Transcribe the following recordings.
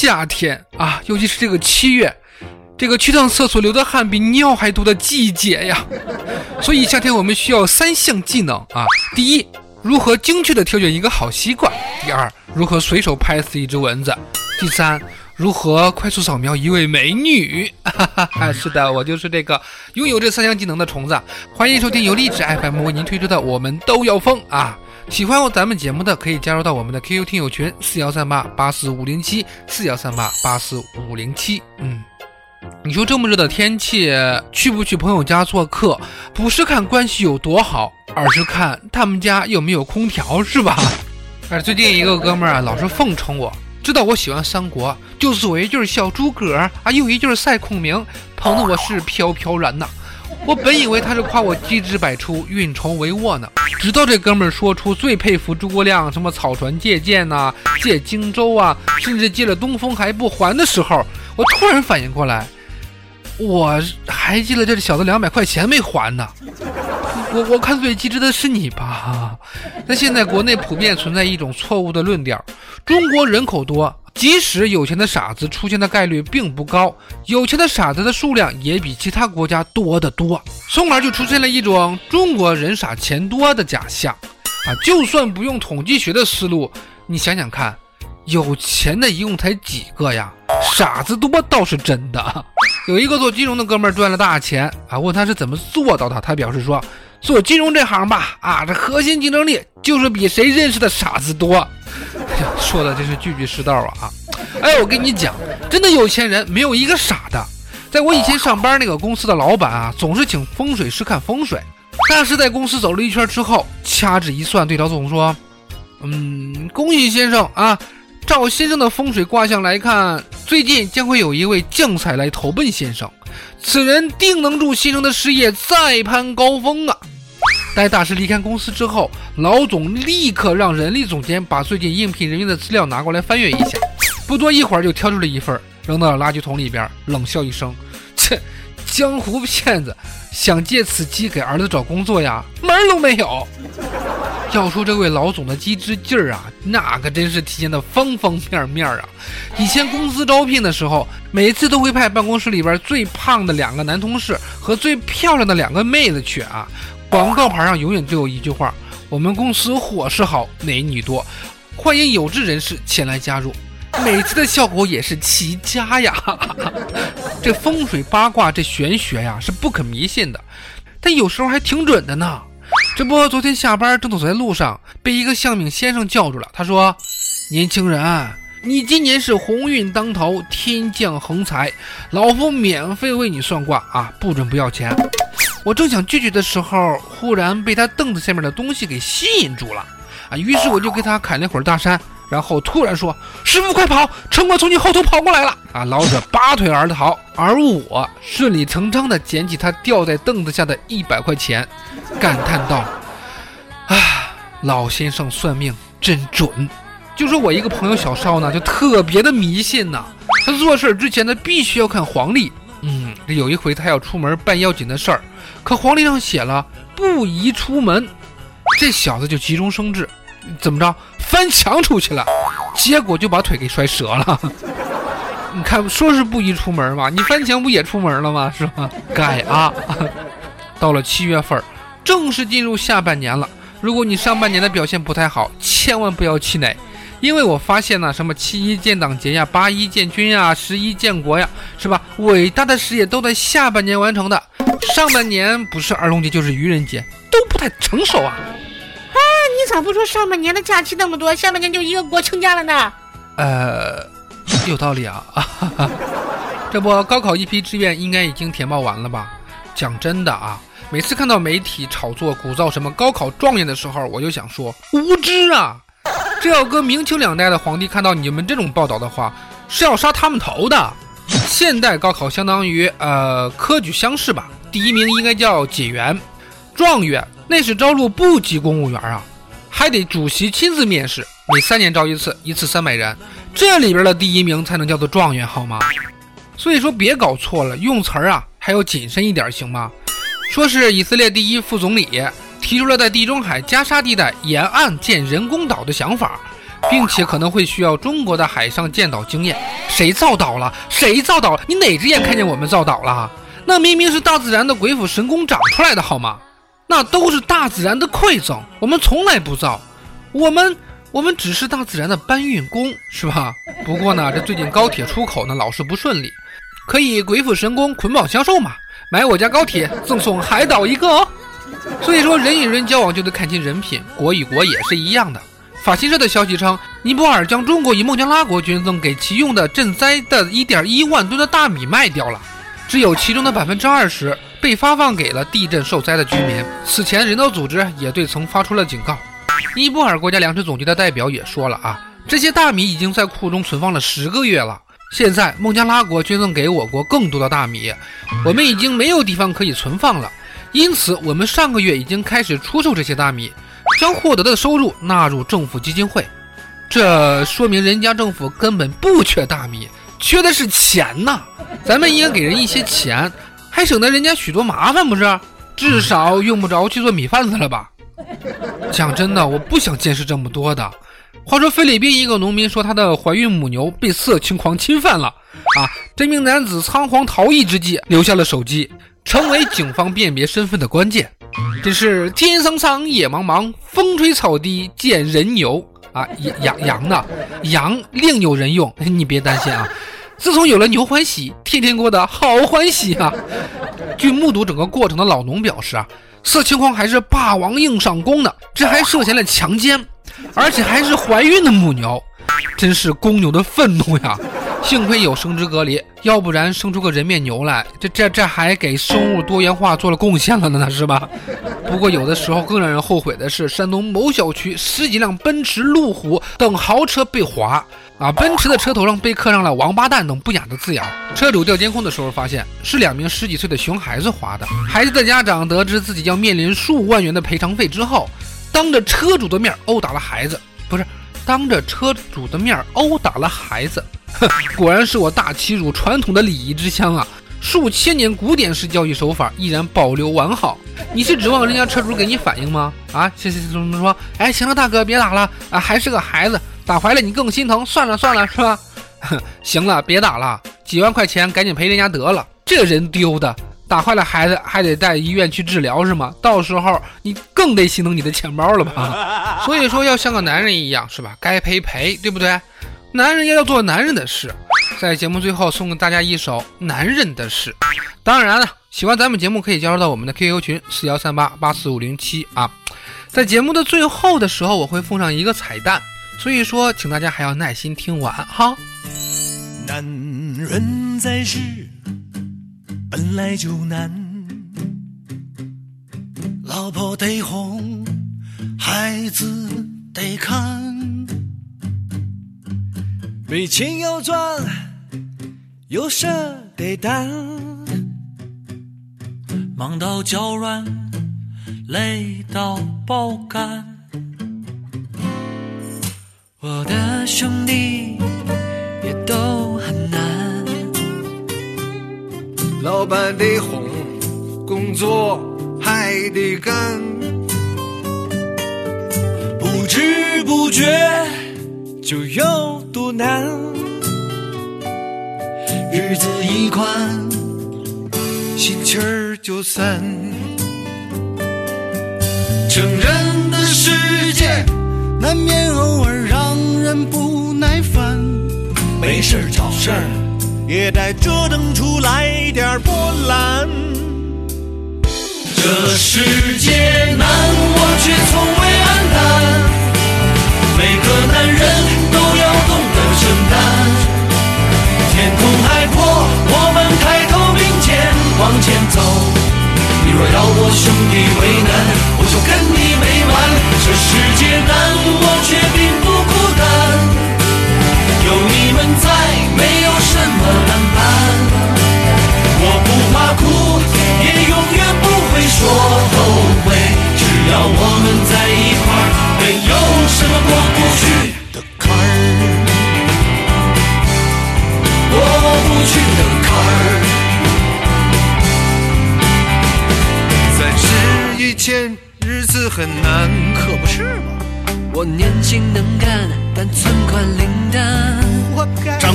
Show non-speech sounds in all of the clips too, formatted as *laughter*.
夏天啊，尤其是这个七月，这个去趟厕所流的汗比尿还多的季节呀。*laughs* 所以夏天我们需要三项技能啊：第一，如何精确的挑选一个好习惯；第二，如何随手拍死一只蚊子；第三，如何快速扫描一位美女。哈哈哈，是的，我就是这个拥有这三项技能的虫子。欢迎收听由励志 FM 为您推出的《我们都要疯》啊。喜欢咱们节目的，可以加入到我们的 QQ 听友群四幺三八八四五零七四幺三八八四五零七。嗯，你说这么热的天气，去不去朋友家做客？不是看关系有多好，而是看他们家有没有空调，是吧？*laughs* 哎，最近一个哥们儿啊，老是奉承我，知道我喜欢三国，就左一句小诸葛啊，右一句赛孔明，捧得我是飘飘然呐。我本以为他是夸我机智百出、运筹帷幄呢，直到这哥们儿说出最佩服诸葛亮什么草船借箭呐、借荆州啊，甚至借了东风还不还的时候，我突然反应过来，我还记得这小子两百块钱没还呢。我我看最机智的是你吧？*laughs* 那现在国内普遍存在一种错误的论调：中国人口多。即使有钱的傻子出现的概率并不高，有钱的傻子的数量也比其他国家多得多，从而就出现了一种中国人傻钱多的假象。啊，就算不用统计学的思路，你想想看，有钱的一共才几个呀？傻子多倒是真的。有一个做金融的哥们儿赚了大钱啊，问他是怎么做到的，他表示说，做金融这行吧，啊，这核心竞争力就是比谁认识的傻子多。*laughs* 说的真是句句是道啊！哎，我跟你讲，真的有钱人没有一个傻的。在我以前上班那个公司的老板啊，总是请风水师看风水。但是在公司走了一圈之后，掐指一算，对老总说：“嗯，恭喜先生啊，照先生的风水卦象来看，最近将会有一位将才来投奔先生，此人定能助先生的事业再攀高峰啊！”待大师离开公司之后，老总立刻让人力总监把最近应聘人员的资料拿过来翻阅一下。不多一会儿，就挑出了一份，扔到了垃圾桶里边，冷笑一声：“切，江湖骗子，想借此机给儿子找工作呀？门儿都没有！”要说这位老总的机智劲儿啊，那可真是体现的方方面面啊！以前公司招聘的时候，每次都会派办公室里边最胖的两个男同事和最漂亮的两个妹子去啊。广告牌上永远都有一句话：“我们公司伙食好，美女多，欢迎有志人士前来加入。”每次的效果也是奇佳呀！*laughs* 这风水八卦，这玄学呀，是不可迷信的，但有时候还挺准的呢。这不，昨天下班正走在路上，被一个相命先生叫住了。他说：“年轻人，你今年是鸿运当头，天降横财，老夫免费为你算卦啊，不准不要钱。”我正想拒绝的时候，忽然被他凳子下面的东西给吸引住了啊！于是我就给他砍了一会儿大山，然后突然说：“师傅快跑，城管从你后头跑过来了！”啊，老者拔腿而逃，而我顺理成章地捡起他掉在凳子下的一百块钱，感叹道：“啊，老先生算命真准！”就说我一个朋友小邵呢，就特别的迷信呐，他做事之前呢，必须要看黄历。嗯，有一回他要出门办要紧的事儿。可黄历上写了不宜出门，这小子就急中生智，怎么着翻墙出去了，结果就把腿给摔折了。*laughs* 你看说是不宜出门嘛，你翻墙不也出门了吗？是吧？改啊！*laughs* 到了七月份，正式进入下半年了。如果你上半年的表现不太好，千万不要气馁，因为我发现呢，什么七一建党节呀、八一建军呀、十一建国呀，是吧？伟大的事业都在下半年完成的。上半年不是儿童节就是愚人节，都不太成熟啊！哎，你咋不说上半年的假期那么多，下半年就一个国庆假了呢？呃，有道理啊！*laughs* 这不，高考一批志愿应该已经填报完了吧？讲真的啊，每次看到媒体炒作、鼓噪什么高考状元的时候，我就想说无知啊！这要搁明清两代的皇帝看到你们这种报道的话，是要杀他们头的。现代高考相当于呃科举乡试吧，第一名应该叫解元，状元那是招录部级公务员啊，还得主席亲自面试，每三年招一次，一次三百人，这里边的第一名才能叫做状元，好吗？所以说别搞错了，用词儿啊还要谨慎一点，行吗？说是以色列第一副总理提出了在地中海加沙地带沿岸建人工岛的想法。并且可能会需要中国的海上建岛经验。谁造岛了？谁造岛？你哪只眼看见我们造岛了？那明明是大自然的鬼斧神工长出来的，好吗？那都是大自然的馈赠，我们从来不造。我们我们只是大自然的搬运工，是吧？不过呢，这最近高铁出口呢老是不顺利，可以鬼斧神工捆绑销售嘛？买我家高铁赠送海岛一个哦。所以说，人与人交往就得看清人品，国与国也是一样的。法新社的消息称，尼泊尔将中国与孟加拉国捐赠给其用的赈灾的1.1万吨的大米卖掉了，只有其中的百分之二十被发放给了地震受灾的居民。此前，人道组织也对曾发出了警告。尼泊尔国家粮食总局的代表也说了啊，这些大米已经在库中存放了十个月了。现在孟加拉国捐赠给我国更多的大米，我们已经没有地方可以存放了，因此我们上个月已经开始出售这些大米。将获得的收入纳入政府基金会，这说明人家政府根本不缺大米，缺的是钱呐。咱们应该给人一些钱，还省得人家许多麻烦，不是？至少用不着去做米饭子了吧？讲真的，我不想见识这么多的。话说菲律宾一个农民说，他的怀孕母牛被色情狂侵犯了啊！这名男子仓皇逃逸之际留下了手机，成为警方辨别身份的关键。这是天苍苍，野茫茫，风吹草低见人牛啊！*laughs* 羊羊呢？羊另有人用，你别担心啊。自从有了牛欢喜，天天过得好欢喜啊！据目睹整个过程的老农表示啊，色情狂还是霸王硬上弓呢，这还涉嫌了强奸，而且还是怀孕的母牛，真是公牛的愤怒呀！幸亏有生殖隔离，要不然生出个人面牛来，这这这还给生物多元化做了贡献了呢，是吧？不过有的时候更让人后悔的是，山东某小区十几辆奔驰、路虎等豪车被划啊，奔驰的车头上被刻上了“王八蛋”等不雅的字样。车主调监控的时候发现，是两名十几岁的熊孩子划的。孩子的家长得知自己要面临数万元的赔偿费之后，当着车主的面殴打了孩子，不是当着车主的面殴打了孩子。哼 *laughs* 果然是我大齐鲁传统的礼仪之乡啊！数千年古典式教育手法依然保留完好。你是指望人家车主给你反应吗？啊，行行行，怎么说？哎，行了，大哥别打了啊，还是个孩子，打怀了你更心疼。算了算了，是吧？*laughs* 行了，别打了，几万块钱赶紧赔人家得了。这人丢的，打坏了孩子还得带医院去治疗是吗？到时候你更得心疼你的钱包了吧？所以说要像个男人一样是吧？该赔赔，对不对？男人也要做男人的事，在节目最后送给大家一首《男人的事》。当然了，喜欢咱们节目可以加入到我们的 QQ 群四幺三八八四五零七啊。在节目的最后的时候，我会奉上一个彩蛋，所以说请大家还要耐心听完哈。男人在世本来就难，老婆得哄，孩子得看。没钱要赚，有舍得担，忙到脚软，累到爆肝。我的兄弟也都很难，老板得哄，工作还得干，不知不觉就有。难，日子一宽，心气儿就散。成人的世界，难免偶尔让人不耐烦。没事找事儿，也得折腾出来点波澜。这世界难，我却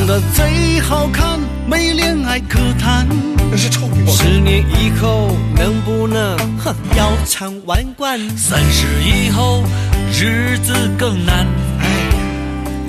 长得最好看，没恋爱可谈。那是臭屁十年以后能不能哼腰缠万贯？三十以后，日子更难。哎，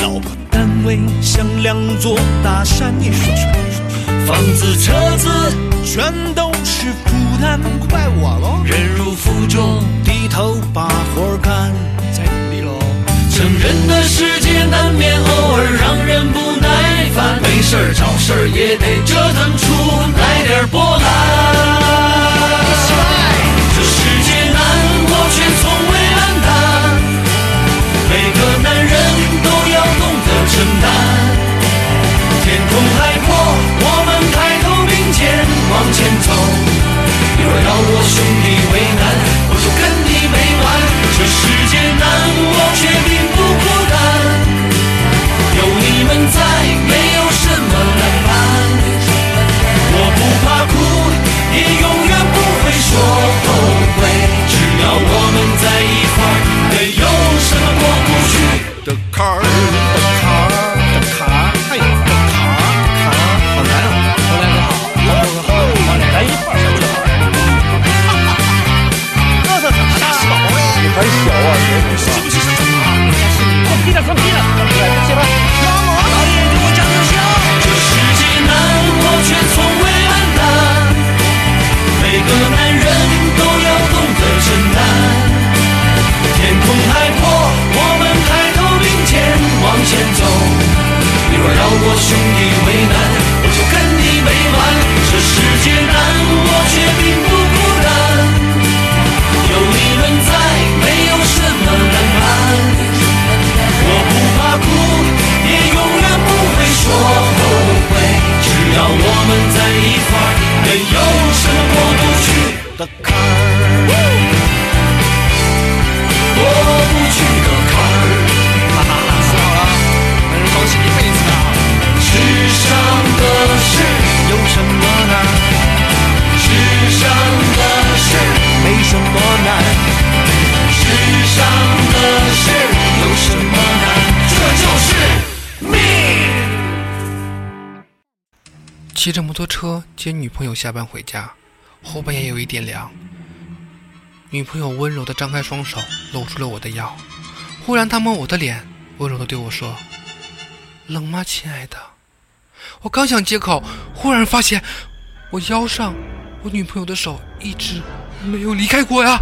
老婆单位像两座大山，你说说，你说说，房子车子全都是负担。怪我喽。忍辱负重，低头把活干，再努力喽。成人的世界难免偶尔让人不耐烦，没事儿找事儿也得折腾出来点波澜。坎儿，过不去的坎儿。哈哈哈，说好了，男人放弃一辈子的。世上的事有什么难？世上的事，没什么难。世上的事有什么难？这就是命。骑着摩托车接女朋友下班回家，后半夜有一点凉。女朋友温柔地张开双手，露出了我的腰。忽然，她摸我的脸，温柔地对我说：“冷吗，亲爱的？”我刚想接口，忽然发现我腰上我女朋友的手一直没有离开过呀。